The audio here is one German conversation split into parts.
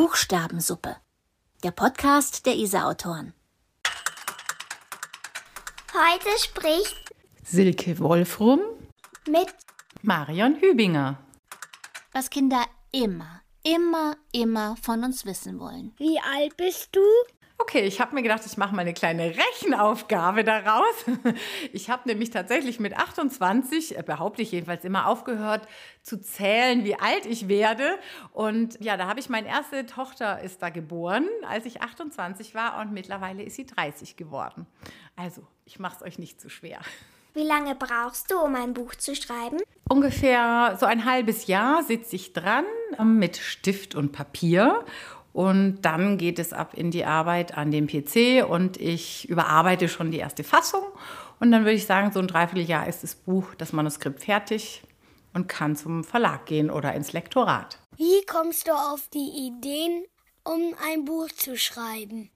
Buchstabensuppe. Der Podcast der ISA-Autoren. Heute spricht Silke Wolfrum mit Marion Hübinger. Was Kinder immer, immer, immer von uns wissen wollen. Wie alt bist du? Okay, ich habe mir gedacht, ich mache mal eine kleine Rechenaufgabe daraus. Ich habe nämlich tatsächlich mit 28, äh, behaupte ich jedenfalls immer, aufgehört zu zählen, wie alt ich werde. Und ja, da habe ich meine erste Tochter ist da geboren, als ich 28 war und mittlerweile ist sie 30 geworden. Also, ich mache es euch nicht zu schwer. Wie lange brauchst du, um ein Buch zu schreiben? Ungefähr so ein halbes Jahr sitze ich dran ähm, mit Stift und Papier und dann geht es ab in die Arbeit an dem PC und ich überarbeite schon die erste Fassung. Und dann würde ich sagen, so ein Dreivierteljahr ist das Buch, das Manuskript fertig und kann zum Verlag gehen oder ins Lektorat. Wie kommst du auf die Ideen, um ein Buch zu schreiben?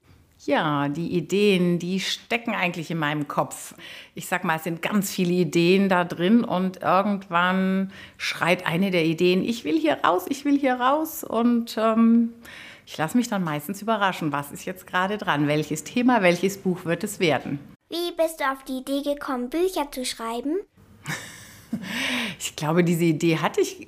Ja, die Ideen, die stecken eigentlich in meinem Kopf. Ich sag mal, es sind ganz viele Ideen da drin und irgendwann schreit eine der Ideen, ich will hier raus, ich will hier raus und ähm, ich lasse mich dann meistens überraschen, was ist jetzt gerade dran, welches Thema, welches Buch wird es werden. Wie bist du auf die Idee gekommen, Bücher zu schreiben? ich glaube, diese Idee hatte ich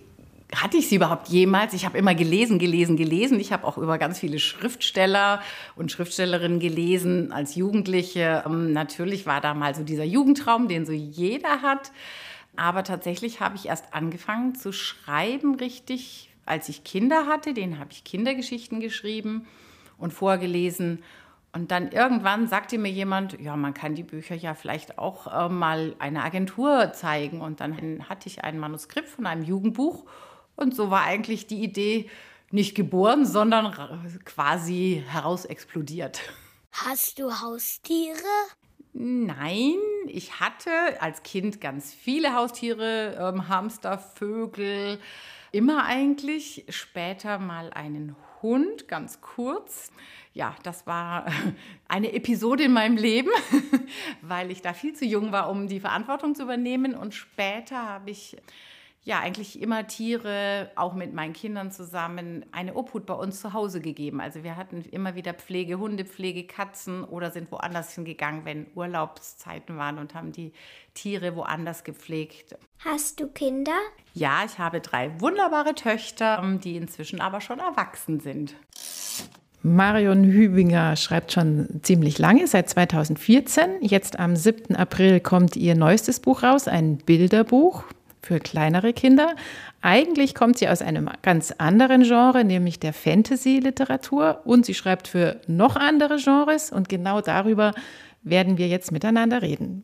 hatte ich sie überhaupt jemals? Ich habe immer gelesen, gelesen, gelesen. Ich habe auch über ganz viele Schriftsteller und Schriftstellerinnen gelesen als Jugendliche. Ähm, natürlich war da mal so dieser Jugendtraum, den so jeder hat. Aber tatsächlich habe ich erst angefangen zu schreiben, richtig als ich Kinder hatte, den habe ich Kindergeschichten geschrieben und vorgelesen. Und dann irgendwann sagte mir jemand, ja, man kann die Bücher ja vielleicht auch äh, mal einer Agentur zeigen. Und dann hatte ich ein Manuskript von einem Jugendbuch. Und so war eigentlich die Idee nicht geboren, sondern quasi herausexplodiert. Hast du Haustiere? Nein, ich hatte als Kind ganz viele Haustiere, ähm, Hamster, Vögel, immer eigentlich. Später mal einen Hund, ganz kurz. Ja, das war eine Episode in meinem Leben, weil ich da viel zu jung war, um die Verantwortung zu übernehmen. Und später habe ich ja eigentlich immer Tiere, auch mit meinen Kindern zusammen, eine Obhut bei uns zu Hause gegeben. Also wir hatten immer wieder Pflege, Hundepflege, Katzen oder sind woanders hingegangen, wenn Urlaubszeiten waren und haben die Tiere woanders gepflegt. Hast du Kinder? Ja, ich habe drei wunderbare Töchter, die inzwischen aber schon erwachsen sind. Marion Hübinger schreibt schon ziemlich lange, seit 2014. Jetzt am 7. April kommt ihr neuestes Buch raus, ein Bilderbuch für kleinere Kinder. Eigentlich kommt sie aus einem ganz anderen Genre, nämlich der Fantasy-Literatur. Und sie schreibt für noch andere Genres. Und genau darüber werden wir jetzt miteinander reden.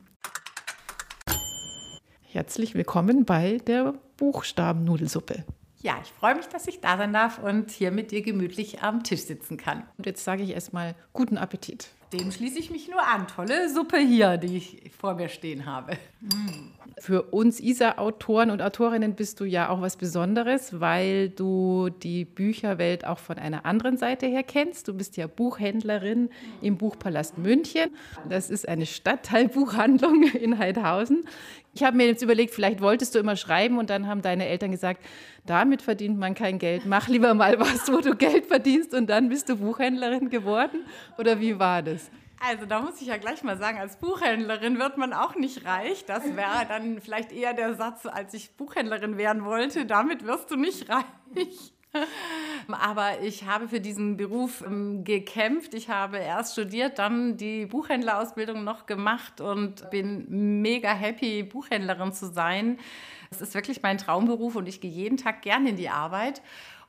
Herzlich willkommen bei der Buchstabennudelsuppe. Ja, ich freue mich, dass ich da sein darf und hier mit dir gemütlich am Tisch sitzen kann. Und jetzt sage ich erstmal guten Appetit. Dem schließe ich mich nur an. Tolle Suppe hier, die ich vor mir stehen habe. Für uns ISA-Autoren und Autorinnen bist du ja auch was Besonderes, weil du die Bücherwelt auch von einer anderen Seite her kennst. Du bist ja Buchhändlerin im Buchpalast München. Das ist eine Stadtteilbuchhandlung in Heidhausen. Ich habe mir jetzt überlegt, vielleicht wolltest du immer schreiben und dann haben deine Eltern gesagt, damit verdient man kein Geld. Mach lieber mal was, wo du Geld verdienst und dann bist du Buchhändlerin geworden. Oder wie war das? Also da muss ich ja gleich mal sagen, als Buchhändlerin wird man auch nicht reich. Das wäre dann vielleicht eher der Satz, als ich Buchhändlerin werden wollte. Damit wirst du nicht reich. Aber ich habe für diesen Beruf ähm, gekämpft. Ich habe erst studiert, dann die Buchhändlerausbildung noch gemacht und bin mega happy, Buchhändlerin zu sein. Es ist wirklich mein Traumberuf und ich gehe jeden Tag gerne in die Arbeit.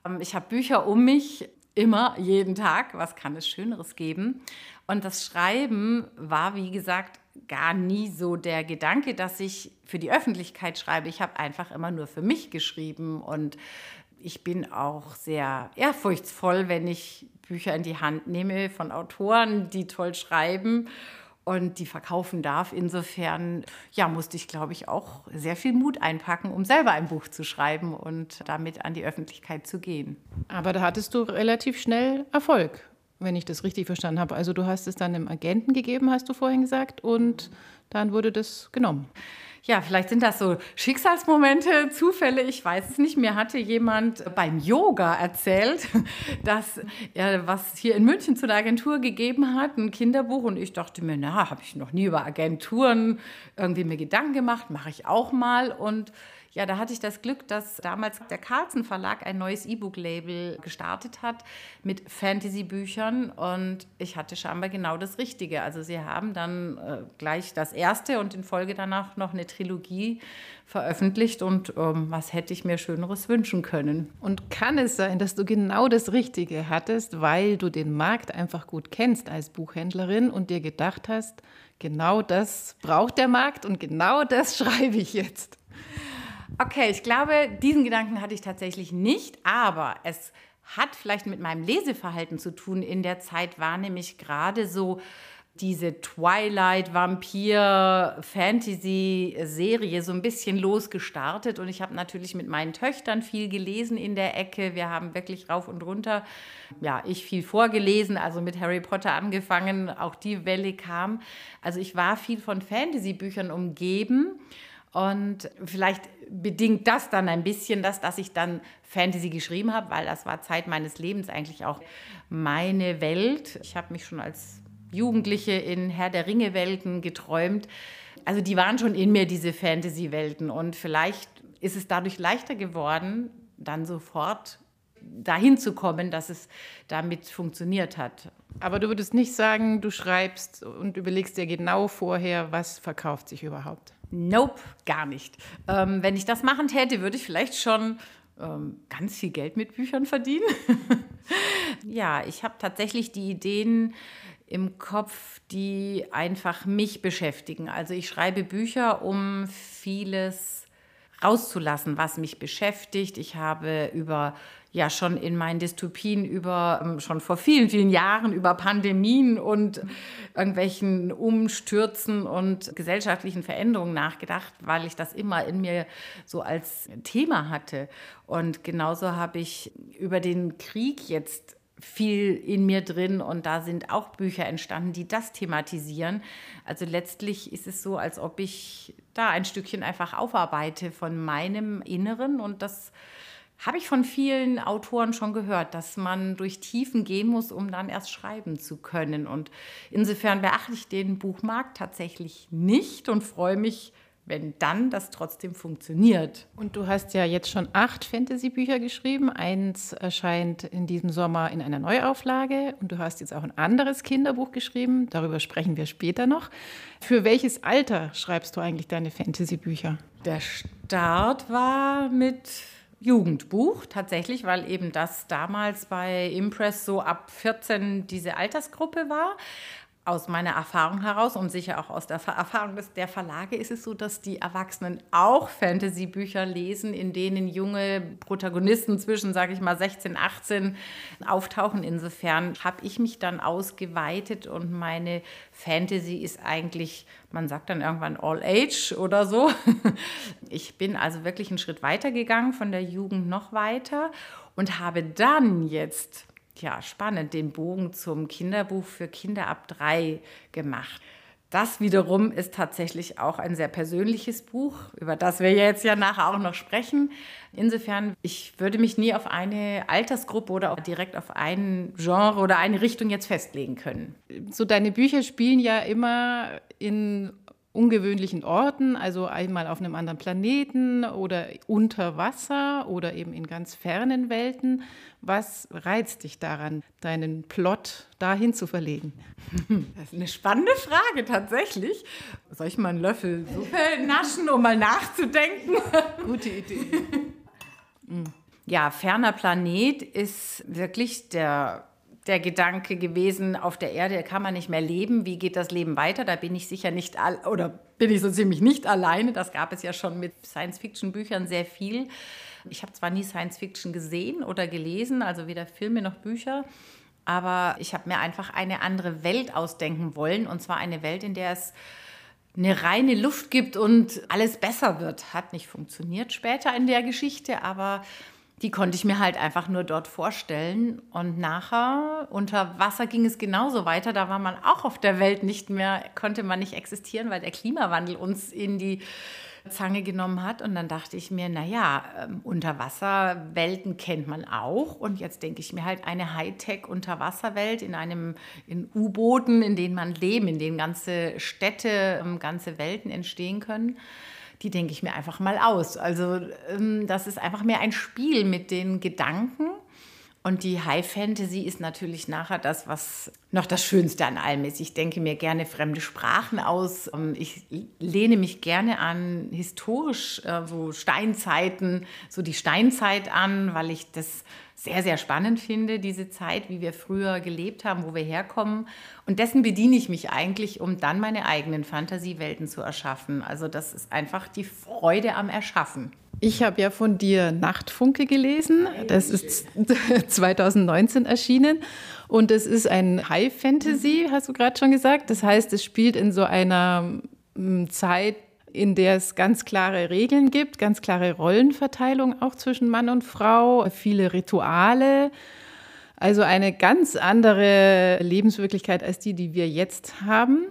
Ähm, ich habe Bücher um mich, immer, jeden Tag. Was kann es Schöneres geben? Und das Schreiben war, wie gesagt, gar nie so der Gedanke, dass ich für die Öffentlichkeit schreibe. Ich habe einfach immer nur für mich geschrieben und ich bin auch sehr ehrfurchtsvoll, wenn ich Bücher in die Hand nehme von Autoren, die toll schreiben und die verkaufen darf. Insofern ja, musste ich, glaube ich, auch sehr viel Mut einpacken, um selber ein Buch zu schreiben und damit an die Öffentlichkeit zu gehen. Aber da hattest du relativ schnell Erfolg, wenn ich das richtig verstanden habe. Also du hast es dann dem Agenten gegeben, hast du vorhin gesagt, und dann wurde das genommen. Ja, vielleicht sind das so Schicksalsmomente, Zufälle, ich weiß es nicht. Mir hatte jemand beim Yoga erzählt, dass er was hier in München zu der Agentur gegeben hat, ein Kinderbuch. Und ich dachte mir, na, habe ich noch nie über Agenturen irgendwie mir Gedanken gemacht, mache ich auch mal. Und ja, da hatte ich das Glück, dass damals der Carlsen Verlag ein neues E-Book-Label gestartet hat mit Fantasy-Büchern und ich hatte scheinbar genau das Richtige. Also sie haben dann äh, gleich das erste und in Folge danach noch eine Trilogie veröffentlicht und ähm, was hätte ich mir Schöneres wünschen können. Und kann es sein, dass du genau das Richtige hattest, weil du den Markt einfach gut kennst als Buchhändlerin und dir gedacht hast, genau das braucht der Markt und genau das schreibe ich jetzt? Okay, ich glaube, diesen Gedanken hatte ich tatsächlich nicht, aber es hat vielleicht mit meinem Leseverhalten zu tun. In der Zeit war nämlich gerade so diese Twilight-Vampir-Fantasy-Serie so ein bisschen losgestartet. Und ich habe natürlich mit meinen Töchtern viel gelesen in der Ecke. Wir haben wirklich rauf und runter, ja, ich viel vorgelesen, also mit Harry Potter angefangen. Auch die Welle kam. Also ich war viel von Fantasy-Büchern umgeben. Und vielleicht bedingt das dann ein bisschen das, dass ich dann Fantasy geschrieben habe, weil das war Zeit meines Lebens eigentlich auch meine Welt. Ich habe mich schon als Jugendliche in Herr der Ringe-Welten geträumt. Also die waren schon in mir, diese Fantasy-Welten. Und vielleicht ist es dadurch leichter geworden, dann sofort dahin zu kommen, dass es damit funktioniert hat. Aber du würdest nicht sagen, du schreibst und überlegst dir genau vorher, was verkauft sich überhaupt. Nope, gar nicht. Ähm, wenn ich das machen täte, würde ich vielleicht schon ähm, ganz viel Geld mit Büchern verdienen. ja, ich habe tatsächlich die Ideen im Kopf, die einfach mich beschäftigen. Also ich schreibe Bücher, um vieles rauszulassen, was mich beschäftigt. Ich habe über ja schon in meinen Dystopien über ähm, schon vor vielen, vielen Jahren über Pandemien und irgendwelchen Umstürzen und gesellschaftlichen Veränderungen nachgedacht, weil ich das immer in mir so als Thema hatte. Und genauso habe ich über den Krieg jetzt viel in mir drin und da sind auch Bücher entstanden, die das thematisieren. Also letztlich ist es so, als ob ich da ein Stückchen einfach aufarbeite von meinem Inneren und das habe ich von vielen Autoren schon gehört, dass man durch Tiefen gehen muss, um dann erst schreiben zu können. Und insofern beachte ich den Buchmarkt tatsächlich nicht und freue mich, wenn dann das trotzdem funktioniert. Und du hast ja jetzt schon acht Fantasy-Bücher geschrieben. Eins erscheint in diesem Sommer in einer Neuauflage und du hast jetzt auch ein anderes Kinderbuch geschrieben. Darüber sprechen wir später noch. Für welches Alter schreibst du eigentlich deine Fantasy-Bücher? Der Start war mit Jugendbuch tatsächlich, weil eben das damals bei Impress so ab 14 diese Altersgruppe war. Aus meiner Erfahrung heraus und sicher auch aus der Erfahrung der Verlage ist es so, dass die Erwachsenen auch Fantasy-Bücher lesen, in denen junge Protagonisten zwischen, sage ich mal, 16, 18 auftauchen. Insofern habe ich mich dann ausgeweitet und meine Fantasy ist eigentlich, man sagt dann irgendwann All Age oder so. Ich bin also wirklich einen Schritt weiter gegangen, von der Jugend noch weiter und habe dann jetzt ja, spannend, den Bogen zum Kinderbuch für Kinder ab drei gemacht. Das wiederum ist tatsächlich auch ein sehr persönliches Buch, über das wir jetzt ja nachher auch noch sprechen. Insofern, ich würde mich nie auf eine Altersgruppe oder auch direkt auf ein Genre oder eine Richtung jetzt festlegen können. So deine Bücher spielen ja immer in ungewöhnlichen Orten, also einmal auf einem anderen Planeten oder unter Wasser oder eben in ganz fernen Welten. Was reizt dich daran, deinen Plot dahin zu verlegen? Das ist eine spannende Frage tatsächlich. Soll ich mal einen Löffel Suppe naschen, um mal nachzudenken? Gute Idee. Ja, ferner Planet ist wirklich der der Gedanke gewesen, auf der Erde kann man nicht mehr leben. Wie geht das Leben weiter? Da bin ich sicher nicht, oder bin ich so ziemlich nicht alleine. Das gab es ja schon mit Science-Fiction-Büchern sehr viel. Ich habe zwar nie Science-Fiction gesehen oder gelesen, also weder Filme noch Bücher, aber ich habe mir einfach eine andere Welt ausdenken wollen. Und zwar eine Welt, in der es eine reine Luft gibt und alles besser wird. Hat nicht funktioniert später in der Geschichte, aber die konnte ich mir halt einfach nur dort vorstellen. Und nachher unter Wasser ging es genauso weiter. Da war man auch auf der Welt nicht mehr, konnte man nicht existieren, weil der Klimawandel uns in die Zange genommen hat. Und dann dachte ich mir, naja, ähm, Unterwasserwelten kennt man auch. Und jetzt denke ich mir halt eine Hightech-Unterwasserwelt in einem, in U-Booten, in denen man leben, in denen ganze Städte, ähm, ganze Welten entstehen können. Die denke ich mir einfach mal aus. Also ähm, das ist einfach mehr ein Spiel mit den Gedanken und die High Fantasy ist natürlich nachher das, was noch das Schönste an allem ist. Ich denke mir gerne fremde Sprachen aus. Ähm, ich lehne mich gerne an historisch, äh, so Steinzeiten, so die Steinzeit an, weil ich das sehr, sehr spannend finde, diese Zeit, wie wir früher gelebt haben, wo wir herkommen. Und dessen bediene ich mich eigentlich, um dann meine eigenen Fantasiewelten zu erschaffen. Also das ist einfach die Freude am Erschaffen. Ich habe ja von dir Nachtfunke gelesen. Das ist 2019 erschienen. Und es ist ein High Fantasy, hast du gerade schon gesagt. Das heißt, es spielt in so einer mm, Zeit, in der es ganz klare Regeln gibt, ganz klare Rollenverteilung auch zwischen Mann und Frau, viele Rituale. Also eine ganz andere Lebenswirklichkeit als die, die wir jetzt haben.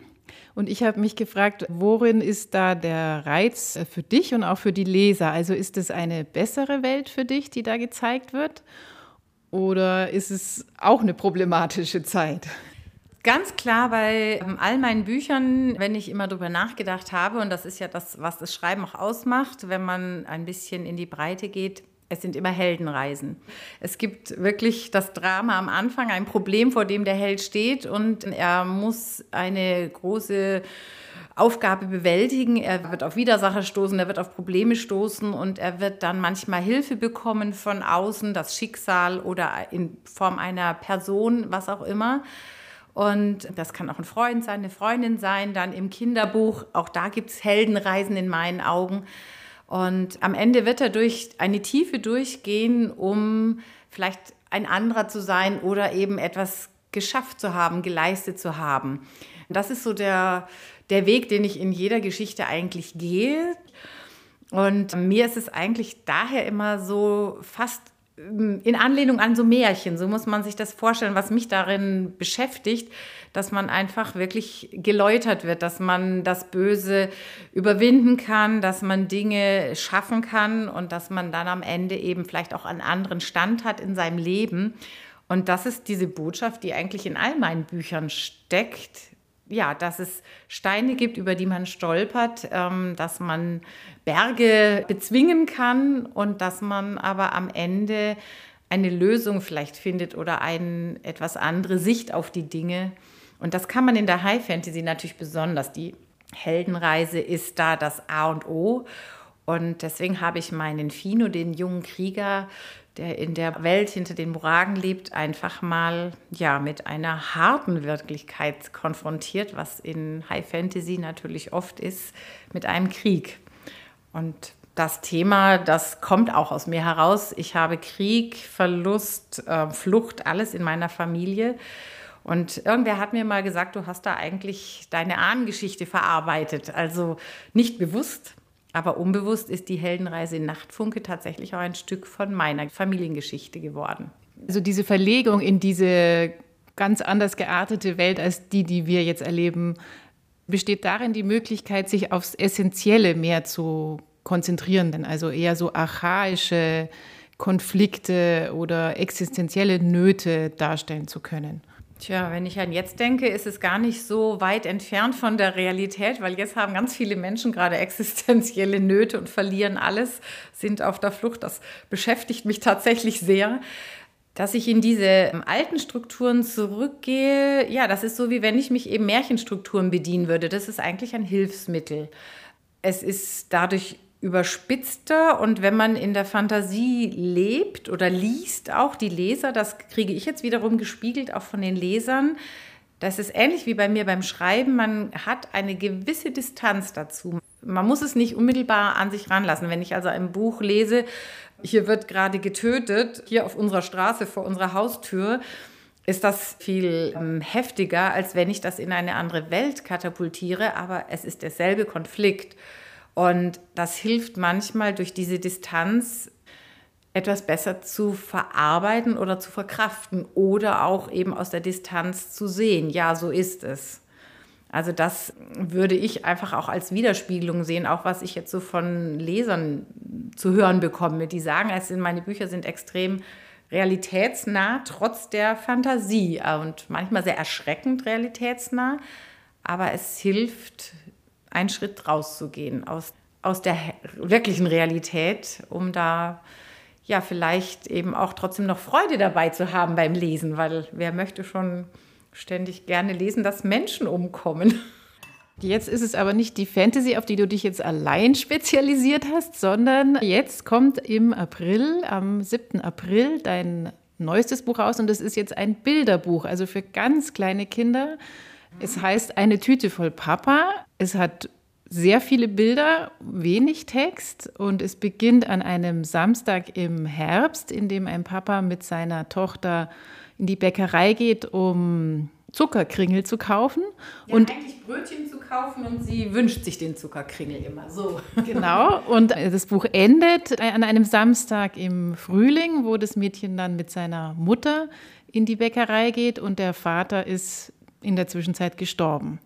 Und ich habe mich gefragt, worin ist da der Reiz für dich und auch für die Leser? Also ist es eine bessere Welt für dich, die da gezeigt wird? Oder ist es auch eine problematische Zeit? Ganz klar bei ähm, all meinen Büchern, wenn ich immer darüber nachgedacht habe, und das ist ja das, was das Schreiben auch ausmacht, wenn man ein bisschen in die Breite geht, es sind immer Heldenreisen. Es gibt wirklich das Drama am Anfang, ein Problem, vor dem der Held steht und er muss eine große Aufgabe bewältigen. Er wird auf Widersacher stoßen, er wird auf Probleme stoßen und er wird dann manchmal Hilfe bekommen von außen, das Schicksal oder in Form einer Person, was auch immer. Und das kann auch ein Freund sein, eine Freundin sein, dann im Kinderbuch. Auch da gibt es Heldenreisen in meinen Augen. Und am Ende wird er durch eine Tiefe durchgehen, um vielleicht ein anderer zu sein oder eben etwas geschafft zu haben, geleistet zu haben. Das ist so der, der Weg, den ich in jeder Geschichte eigentlich gehe. Und mir ist es eigentlich daher immer so fast in Anlehnung an so Märchen, so muss man sich das vorstellen, was mich darin beschäftigt, dass man einfach wirklich geläutert wird, dass man das Böse überwinden kann, dass man Dinge schaffen kann und dass man dann am Ende eben vielleicht auch einen anderen Stand hat in seinem Leben. Und das ist diese Botschaft, die eigentlich in all meinen Büchern steckt, ja, dass es Steine gibt, über die man stolpert, ähm, dass man Berge bezwingen kann und dass man aber am Ende eine Lösung vielleicht findet oder eine etwas andere Sicht auf die Dinge. Und das kann man in der High Fantasy natürlich besonders. Die Heldenreise ist da das A und O. Und deswegen habe ich meinen Fino, den jungen Krieger, der in der Welt hinter den Moragen lebt, einfach mal ja mit einer harten Wirklichkeit konfrontiert, was in High Fantasy natürlich oft ist, mit einem Krieg. Und das Thema, das kommt auch aus mir heraus. Ich habe Krieg, Verlust, äh, Flucht, alles in meiner Familie. Und irgendwer hat mir mal gesagt, du hast da eigentlich deine Ahnengeschichte verarbeitet. Also nicht bewusst, aber unbewusst ist die Heldenreise Nachtfunke tatsächlich auch ein Stück von meiner Familiengeschichte geworden. Also diese Verlegung in diese ganz anders geartete Welt als die, die wir jetzt erleben, besteht darin die Möglichkeit, sich aufs Essentielle mehr zu konzentrieren, denn also eher so archaische Konflikte oder existenzielle Nöte darstellen zu können. Tja, wenn ich an jetzt denke, ist es gar nicht so weit entfernt von der Realität, weil jetzt haben ganz viele Menschen gerade existenzielle Nöte und verlieren alles, sind auf der Flucht. Das beschäftigt mich tatsächlich sehr. Dass ich in diese ähm, alten Strukturen zurückgehe, ja, das ist so, wie wenn ich mich eben Märchenstrukturen bedienen würde. Das ist eigentlich ein Hilfsmittel. Es ist dadurch überspitzter und wenn man in der Fantasie lebt oder liest, auch die Leser, das kriege ich jetzt wiederum gespiegelt, auch von den Lesern, das ist ähnlich wie bei mir beim Schreiben, man hat eine gewisse Distanz dazu. Man muss es nicht unmittelbar an sich ranlassen. Wenn ich also ein Buch lese, hier wird gerade getötet, hier auf unserer Straße vor unserer Haustür, ist das viel ähm, heftiger, als wenn ich das in eine andere Welt katapultiere, aber es ist derselbe Konflikt. Und das hilft manchmal durch diese Distanz etwas besser zu verarbeiten oder zu verkraften oder auch eben aus der Distanz zu sehen. Ja, so ist es. Also das würde ich einfach auch als Widerspiegelung sehen, auch was ich jetzt so von Lesern zu hören bekomme. Die sagen, also meine Bücher sind extrem realitätsnah, trotz der Fantasie und manchmal sehr erschreckend realitätsnah. Aber es hilft, einen Schritt rauszugehen aus, aus der wirklichen Realität, um da ja vielleicht eben auch trotzdem noch Freude dabei zu haben beim Lesen, weil wer möchte schon ständig gerne lesen, dass Menschen umkommen. Jetzt ist es aber nicht die Fantasy, auf die du dich jetzt allein spezialisiert hast, sondern jetzt kommt im April, am 7. April, dein neuestes Buch raus und das ist jetzt ein Bilderbuch, also für ganz kleine Kinder. Es heißt Eine Tüte voll Papa. Es hat sehr viele Bilder, wenig Text und es beginnt an einem Samstag im Herbst, in dem ein Papa mit seiner Tochter in die Bäckerei geht, um Zuckerkringel zu kaufen. Ja, und eigentlich Brötchen zu kaufen und sie wünscht sich den Zuckerkringel immer so. Genau. Und das Buch endet an einem Samstag im Frühling, wo das Mädchen dann mit seiner Mutter in die Bäckerei geht und der Vater ist in der Zwischenzeit gestorben.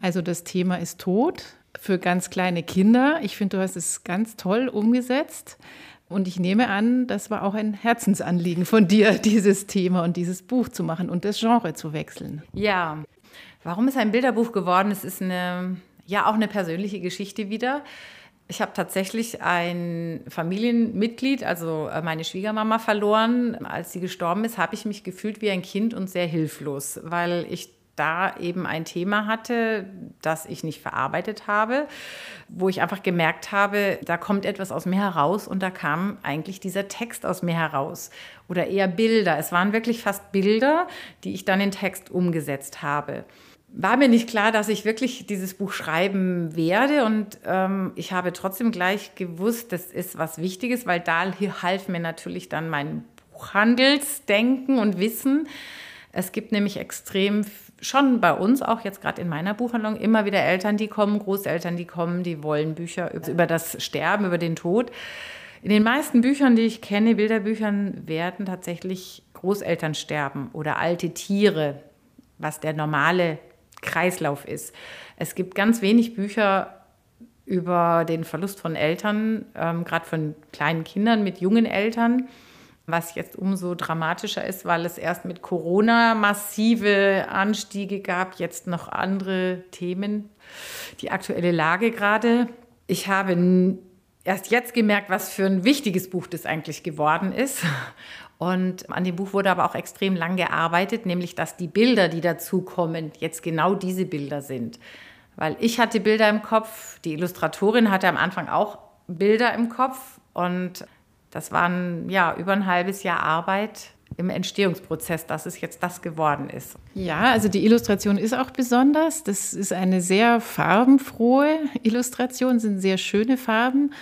Also das Thema ist tot für ganz kleine Kinder. Ich finde, du hast es ganz toll umgesetzt. Und ich nehme an, das war auch ein Herzensanliegen von dir, dieses Thema und dieses Buch zu machen und das Genre zu wechseln. Ja, warum es ein Bilderbuch geworden ist, ist eine, ja auch eine persönliche Geschichte wieder. Ich habe tatsächlich ein Familienmitglied, also äh, meine Schwiegermama, verloren. Als sie gestorben ist, habe ich mich gefühlt wie ein Kind und sehr hilflos, weil ich da eben ein Thema hatte, das ich nicht verarbeitet habe, wo ich einfach gemerkt habe, da kommt etwas aus mir heraus und da kam eigentlich dieser Text aus mir heraus oder eher Bilder. Es waren wirklich fast Bilder, die ich dann in Text umgesetzt habe. War mir nicht klar, dass ich wirklich dieses Buch schreiben werde und ähm, ich habe trotzdem gleich gewusst, das ist was Wichtiges, weil da half mir natürlich dann mein Buchhandelsdenken und Wissen. Es gibt nämlich extrem schon bei uns auch jetzt gerade in meiner Buchhandlung immer wieder Eltern, die kommen, Großeltern, die kommen, die wollen Bücher über das Sterben, über den Tod. In den meisten Büchern, die ich kenne, Bilderbüchern, werden tatsächlich Großeltern sterben oder alte Tiere, was der normale Kreislauf ist. Es gibt ganz wenig Bücher über den Verlust von Eltern, ähm, gerade von kleinen Kindern mit jungen Eltern was jetzt umso dramatischer ist, weil es erst mit Corona massive Anstiege gab, jetzt noch andere Themen, die aktuelle Lage gerade. Ich habe erst jetzt gemerkt, was für ein wichtiges Buch das eigentlich geworden ist. Und an dem Buch wurde aber auch extrem lang gearbeitet, nämlich dass die Bilder, die dazukommen, jetzt genau diese Bilder sind. Weil ich hatte Bilder im Kopf, die Illustratorin hatte am Anfang auch Bilder im Kopf und das waren ja über ein halbes Jahr Arbeit im Entstehungsprozess, dass es jetzt das geworden ist. Ja, also die Illustration ist auch besonders. Das ist eine sehr farbenfrohe Illustration, sind sehr schöne Farben.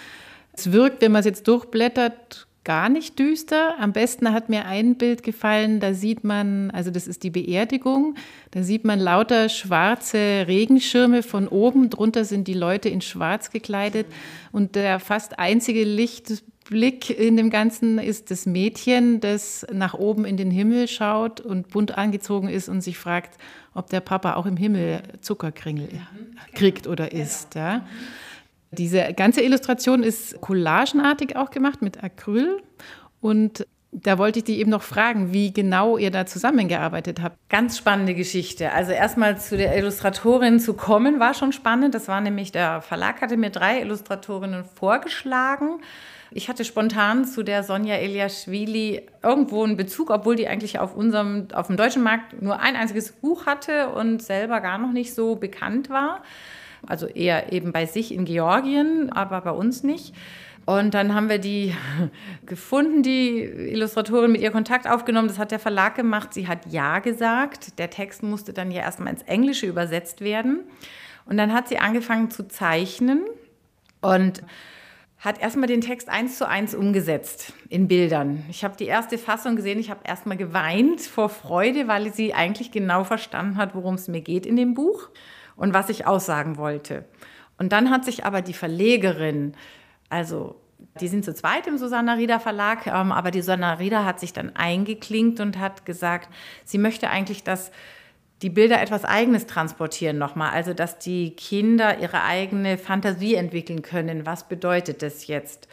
Es wirkt, wenn man es jetzt durchblättert, gar nicht düster. Am besten hat mir ein Bild gefallen, da sieht man, also das ist die Beerdigung, da sieht man lauter schwarze Regenschirme von oben, drunter sind die Leute in schwarz gekleidet und der fast einzige Lichtblick in dem Ganzen ist das Mädchen, das nach oben in den Himmel schaut und bunt angezogen ist und sich fragt, ob der Papa auch im Himmel Zuckerkringel kriegt oder isst. Ja. Diese ganze Illustration ist collagenartig auch gemacht mit Acryl und da wollte ich dich eben noch fragen, wie genau ihr da zusammengearbeitet habt. Ganz spannende Geschichte. Also erstmal zu der Illustratorin zu kommen, war schon spannend. Das war nämlich, der Verlag hatte mir drei Illustratorinnen vorgeschlagen. Ich hatte spontan zu der Sonja Eliaschwili irgendwo einen Bezug, obwohl die eigentlich auf unserem, auf dem deutschen Markt nur ein einziges Buch hatte und selber gar noch nicht so bekannt war. Also eher eben bei sich in Georgien, aber bei uns nicht. Und dann haben wir die gefunden, die Illustratorin mit ihr Kontakt aufgenommen. Das hat der Verlag gemacht. Sie hat Ja gesagt. Der Text musste dann ja erstmal ins Englische übersetzt werden. Und dann hat sie angefangen zu zeichnen und hat erstmal den Text eins zu eins umgesetzt in Bildern. Ich habe die erste Fassung gesehen, ich habe erstmal geweint vor Freude, weil sie eigentlich genau verstanden hat, worum es mir geht in dem Buch und was ich aussagen wollte. Und dann hat sich aber die Verlegerin, also die sind zu zweit im Susanna Rieder Verlag, ähm, aber die Susanna Rieder hat sich dann eingeklinkt und hat gesagt, sie möchte eigentlich, dass die Bilder etwas Eigenes transportieren nochmal. Also, dass die Kinder ihre eigene Fantasie entwickeln können. Was bedeutet das jetzt?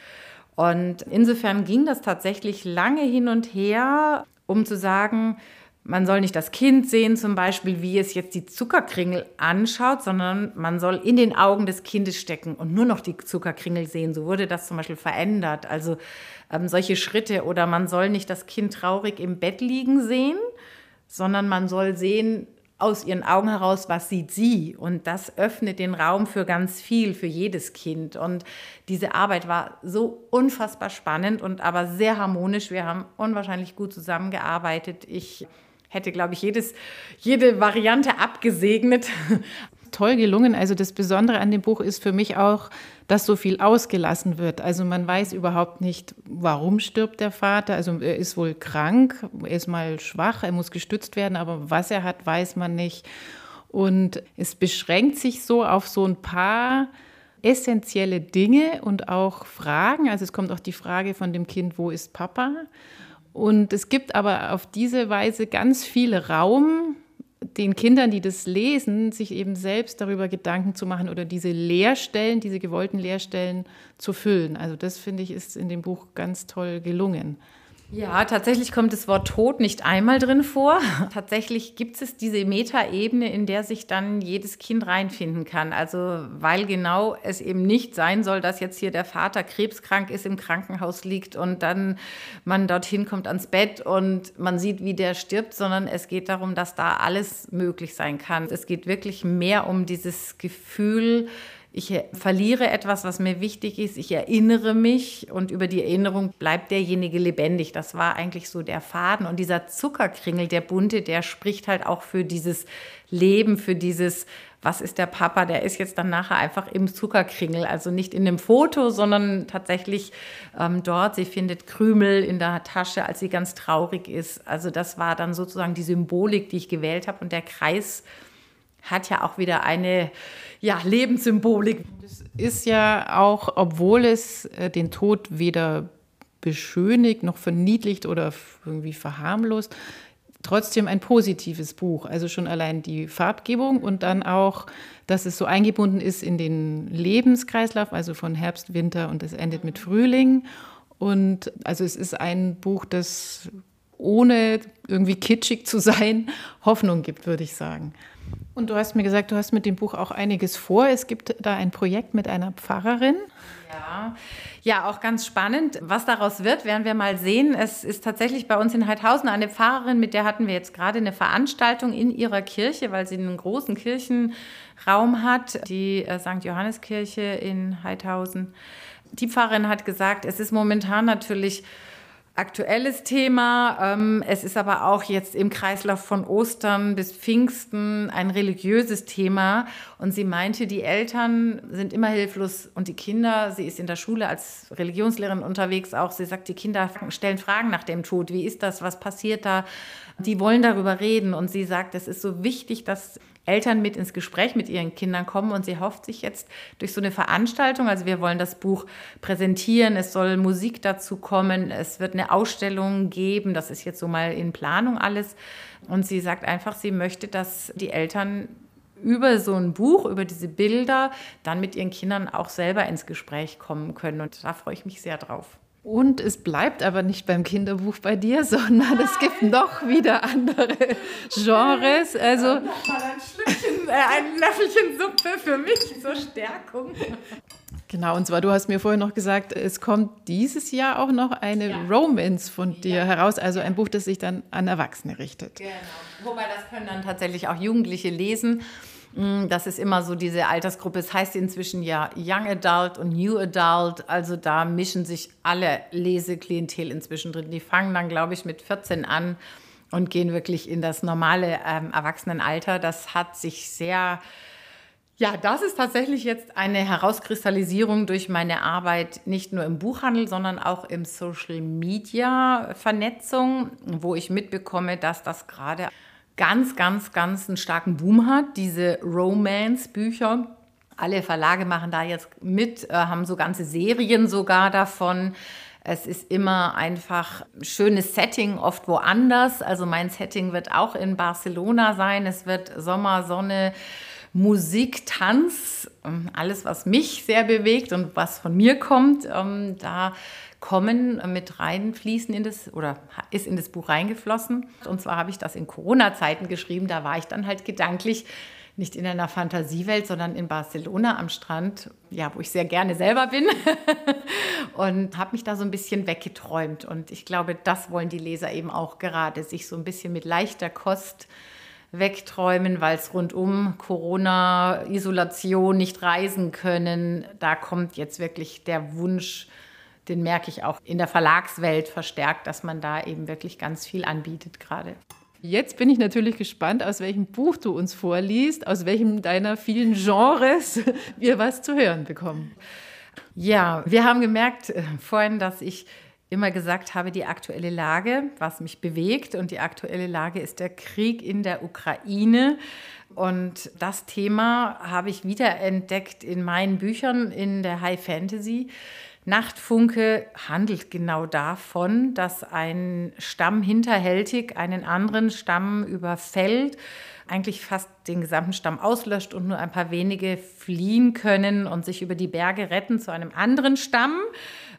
Und insofern ging das tatsächlich lange hin und her, um zu sagen, man soll nicht das Kind sehen, zum Beispiel, wie es jetzt die Zuckerkringel anschaut, sondern man soll in den Augen des Kindes stecken und nur noch die Zuckerkringel sehen. So wurde das zum Beispiel verändert. Also ähm, solche Schritte oder man soll nicht das Kind traurig im Bett liegen sehen, sondern man soll sehen, aus ihren Augen heraus, was sieht sie. Und das öffnet den Raum für ganz viel, für jedes Kind. Und diese Arbeit war so unfassbar spannend und aber sehr harmonisch. Wir haben unwahrscheinlich gut zusammengearbeitet. Ich hätte, glaube ich, jedes, jede Variante abgesegnet. Toll gelungen. Also das Besondere an dem Buch ist für mich auch, dass so viel ausgelassen wird. Also man weiß überhaupt nicht, warum stirbt der Vater. Also er ist wohl krank, er ist mal schwach, er muss gestützt werden, aber was er hat, weiß man nicht. Und es beschränkt sich so auf so ein paar essentielle Dinge und auch Fragen. Also es kommt auch die Frage von dem Kind, wo ist Papa? Und es gibt aber auf diese Weise ganz viel Raum, den Kindern, die das lesen, sich eben selbst darüber Gedanken zu machen oder diese Leerstellen, diese gewollten Leerstellen zu füllen. Also das finde ich ist in dem Buch ganz toll gelungen. Ja, tatsächlich kommt das Wort Tod nicht einmal drin vor. Tatsächlich gibt es diese Metaebene, in der sich dann jedes Kind reinfinden kann. Also weil genau es eben nicht sein soll, dass jetzt hier der Vater krebskrank ist, im Krankenhaus liegt und dann man dorthin kommt ans Bett und man sieht, wie der stirbt, sondern es geht darum, dass da alles möglich sein kann. Es geht wirklich mehr um dieses Gefühl, ich verliere etwas, was mir wichtig ist, ich erinnere mich und über die Erinnerung bleibt derjenige lebendig. Das war eigentlich so der Faden. Und dieser Zuckerkringel, der bunte, der spricht halt auch für dieses Leben, für dieses, was ist der Papa, der ist jetzt dann nachher einfach im Zuckerkringel, also nicht in dem Foto, sondern tatsächlich ähm, dort. Sie findet Krümel in der Tasche, als sie ganz traurig ist. Also das war dann sozusagen die Symbolik, die ich gewählt habe. Und der Kreis hat ja auch wieder eine ja, Lebenssymbolik. Das ist ja auch, obwohl es äh, den Tod weder beschönigt noch verniedlicht oder irgendwie verharmlost, trotzdem ein positives Buch. Also schon allein die Farbgebung und dann auch, dass es so eingebunden ist in den Lebenskreislauf, also von Herbst, Winter und es endet mit Frühling. Und also es ist ein Buch, das ohne irgendwie kitschig zu sein, Hoffnung gibt, würde ich sagen. Und du hast mir gesagt, du hast mit dem Buch auch einiges vor. Es gibt da ein Projekt mit einer Pfarrerin. Ja, ja, auch ganz spannend. Was daraus wird, werden wir mal sehen. Es ist tatsächlich bei uns in Heidhausen eine Pfarrerin, mit der hatten wir jetzt gerade eine Veranstaltung in ihrer Kirche, weil sie einen großen Kirchenraum hat, die äh, St. Johanneskirche in Heidhausen. Die Pfarrerin hat gesagt, es ist momentan natürlich aktuelles Thema. Ähm, es ist aber auch jetzt im Kreislauf von Ostern bis Pfingsten ein religiöses Thema. Und sie meinte, die Eltern sind immer hilflos und die Kinder, sie ist in der Schule als Religionslehrerin unterwegs auch, sie sagt, die Kinder stellen Fragen nach dem Tod. Wie ist das? Was passiert da? Die wollen darüber reden. Und sie sagt, es ist so wichtig, dass Eltern mit ins Gespräch mit ihren Kindern kommen und sie hofft sich jetzt durch so eine Veranstaltung, also wir wollen das Buch präsentieren, es soll Musik dazu kommen, es wird eine Ausstellung geben, das ist jetzt so mal in Planung alles und sie sagt einfach, sie möchte, dass die Eltern über so ein Buch, über diese Bilder dann mit ihren Kindern auch selber ins Gespräch kommen können und da freue ich mich sehr drauf. Und es bleibt aber nicht beim Kinderbuch bei dir, sondern es gibt noch wieder andere Genres. Also nochmal ein Schlückchen, äh, ein Löffelchen Suppe für mich zur Stärkung. Genau, und zwar, du hast mir vorher noch gesagt, es kommt dieses Jahr auch noch eine ja. Romance von dir ja. heraus, also ein Buch, das sich dann an Erwachsene richtet. Genau, wobei das können dann tatsächlich auch Jugendliche lesen. Mm, das ist immer so diese Altersgruppe. Es heißt inzwischen ja Young Adult und New Adult. Also da mischen sich alle Leseklientel inzwischen drin. Die fangen dann, glaube ich, mit 14 an und gehen wirklich in das normale ähm, Erwachsenenalter. Das hat sich sehr ja, das ist tatsächlich jetzt eine Herauskristallisierung durch meine Arbeit nicht nur im Buchhandel, sondern auch im Social Media Vernetzung, wo ich mitbekomme, dass das gerade ganz, ganz, ganz einen starken Boom hat, diese Romance-Bücher. Alle Verlage machen da jetzt mit, äh, haben so ganze Serien sogar davon. Es ist immer einfach ein schönes Setting, oft woanders. Also mein Setting wird auch in Barcelona sein. Es wird Sommer, Sonne, Musik, Tanz, ähm, alles, was mich sehr bewegt und was von mir kommt, ähm, da kommen mit reinfließen in das oder ist in das Buch reingeflossen. Und zwar habe ich das in Corona-Zeiten geschrieben. Da war ich dann halt gedanklich nicht in einer Fantasiewelt, sondern in Barcelona am Strand, ja, wo ich sehr gerne selber bin und habe mich da so ein bisschen weggeträumt. Und ich glaube, das wollen die Leser eben auch gerade, sich so ein bisschen mit leichter Kost wegträumen, weil es rundum Corona, Isolation, nicht reisen können. Da kommt jetzt wirklich der Wunsch, den merke ich auch in der Verlagswelt verstärkt, dass man da eben wirklich ganz viel anbietet gerade. Jetzt bin ich natürlich gespannt, aus welchem Buch du uns vorliest, aus welchem deiner vielen Genres wir was zu hören bekommen. Ja, wir haben gemerkt äh, vorhin, dass ich immer gesagt habe, die aktuelle Lage, was mich bewegt. Und die aktuelle Lage ist der Krieg in der Ukraine. Und das Thema habe ich wiederentdeckt in meinen Büchern in der High Fantasy. Nachtfunke handelt genau davon, dass ein Stamm hinterhältig einen anderen Stamm überfällt, eigentlich fast den gesamten Stamm auslöscht und nur ein paar wenige fliehen können und sich über die Berge retten zu einem anderen Stamm.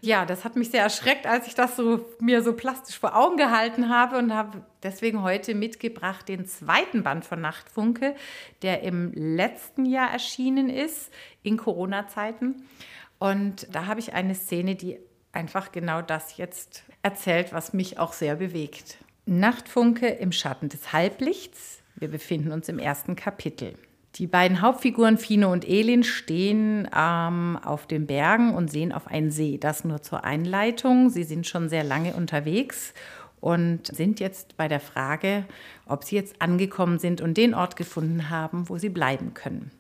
Ja, das hat mich sehr erschreckt, als ich das so mir so plastisch vor Augen gehalten habe und habe deswegen heute mitgebracht den zweiten Band von Nachtfunke, der im letzten Jahr erschienen ist in Corona-Zeiten. Und da habe ich eine Szene, die einfach genau das jetzt erzählt, was mich auch sehr bewegt. Nachtfunke im Schatten des Halblichts. Wir befinden uns im ersten Kapitel. Die beiden Hauptfiguren Fino und Elin stehen ähm, auf den Bergen und sehen auf einen See. Das nur zur Einleitung. Sie sind schon sehr lange unterwegs und sind jetzt bei der Frage, ob sie jetzt angekommen sind und den Ort gefunden haben, wo sie bleiben können.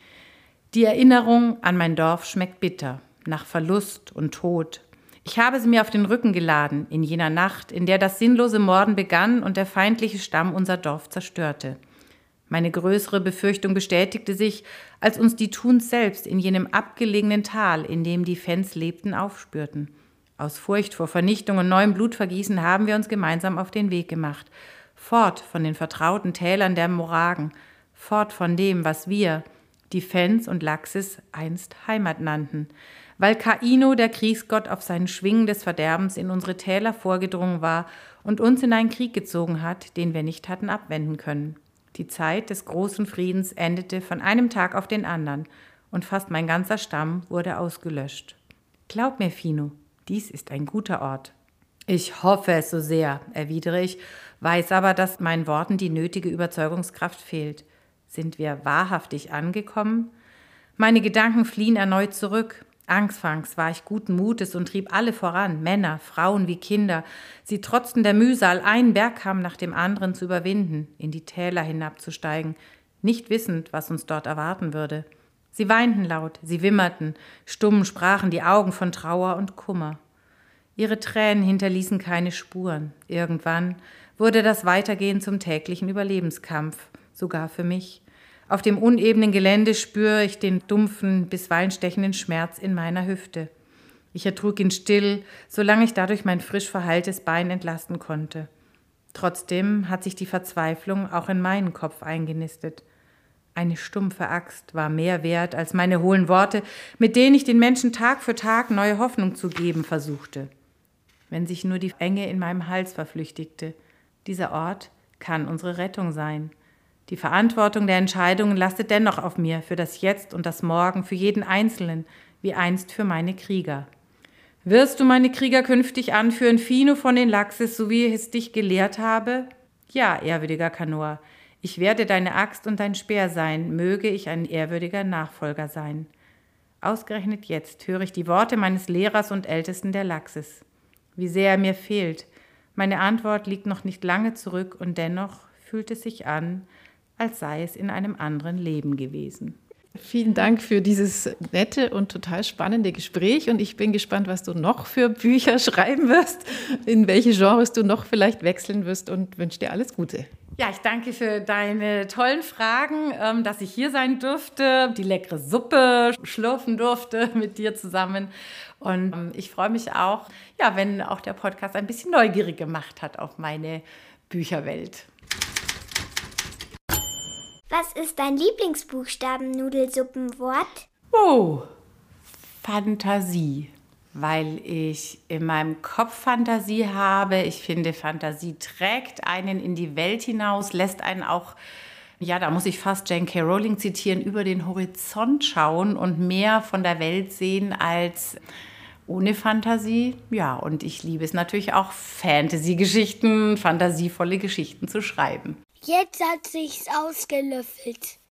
Die Erinnerung an mein Dorf schmeckt bitter, nach Verlust und Tod. Ich habe sie mir auf den Rücken geladen in jener Nacht, in der das sinnlose Morden begann und der feindliche Stamm unser Dorf zerstörte. Meine größere Befürchtung bestätigte sich, als uns die Thuns selbst in jenem abgelegenen Tal, in dem die Fens lebten, aufspürten. Aus Furcht vor Vernichtung und neuem Blutvergießen haben wir uns gemeinsam auf den Weg gemacht. Fort von den vertrauten Tälern der Moragen, fort von dem, was wir, die Fens und Laxis, einst Heimat nannten. Weil Kaino, der Kriegsgott, auf seinen Schwingen des Verderbens in unsere Täler vorgedrungen war und uns in einen Krieg gezogen hat, den wir nicht hatten abwenden können. Die Zeit des großen Friedens endete von einem Tag auf den anderen, und fast mein ganzer Stamm wurde ausgelöscht. Glaub mir, Fino, dies ist ein guter Ort. Ich hoffe es so sehr, erwidere ich, weiß aber, dass meinen Worten die nötige Überzeugungskraft fehlt. Sind wir wahrhaftig angekommen? Meine Gedanken fliehen erneut zurück. Anfangs war ich guten Mutes und trieb alle voran, Männer, Frauen wie Kinder. Sie trotzten der Mühsal, einen Bergkamm nach dem anderen zu überwinden, in die Täler hinabzusteigen, nicht wissend, was uns dort erwarten würde. Sie weinten laut, sie wimmerten, stumm sprachen die Augen von Trauer und Kummer. Ihre Tränen hinterließen keine Spuren. Irgendwann wurde das Weitergehen zum täglichen Überlebenskampf, sogar für mich. Auf dem unebenen Gelände spüre ich den dumpfen, bisweilen stechenden Schmerz in meiner Hüfte. Ich ertrug ihn still, solange ich dadurch mein frisch verheiltes Bein entlasten konnte. Trotzdem hat sich die Verzweiflung auch in meinen Kopf eingenistet. Eine stumpfe Axt war mehr wert als meine hohlen Worte, mit denen ich den Menschen Tag für Tag neue Hoffnung zu geben versuchte. Wenn sich nur die Enge in meinem Hals verflüchtigte, dieser Ort kann unsere Rettung sein. Die Verantwortung der Entscheidungen lastet dennoch auf mir, für das Jetzt und das Morgen, für jeden Einzelnen, wie einst für meine Krieger. Wirst du meine Krieger künftig anführen, Fino von den Laxis, so wie ich es dich gelehrt habe? Ja, ehrwürdiger Kanoa, ich werde deine Axt und dein Speer sein, möge ich ein ehrwürdiger Nachfolger sein. Ausgerechnet jetzt höre ich die Worte meines Lehrers und Ältesten der Laxis. Wie sehr er mir fehlt. Meine Antwort liegt noch nicht lange zurück und dennoch fühlt es sich an, als sei es in einem anderen Leben gewesen. Vielen Dank für dieses nette und total spannende Gespräch und ich bin gespannt, was du noch für Bücher schreiben wirst, in welche Genres du noch vielleicht wechseln wirst und wünsche dir alles Gute. Ja, ich danke für deine tollen Fragen, ähm, dass ich hier sein durfte, die leckere Suppe schlürfen durfte mit dir zusammen. Und ähm, ich freue mich auch, ja, wenn auch der Podcast ein bisschen neugierig gemacht hat auf meine Bücherwelt. Was ist dein Lieblingsbuchstaben-Nudelsuppenwort? Oh, Fantasie weil ich in meinem Kopf Fantasie habe. Ich finde, Fantasie trägt einen in die Welt hinaus, lässt einen auch, ja, da muss ich fast Jane K. Rowling zitieren, über den Horizont schauen und mehr von der Welt sehen als ohne Fantasie. Ja, und ich liebe es natürlich auch, Fantasy-Geschichten, fantasievolle Geschichten zu schreiben. Jetzt hat sich's ausgelöffelt.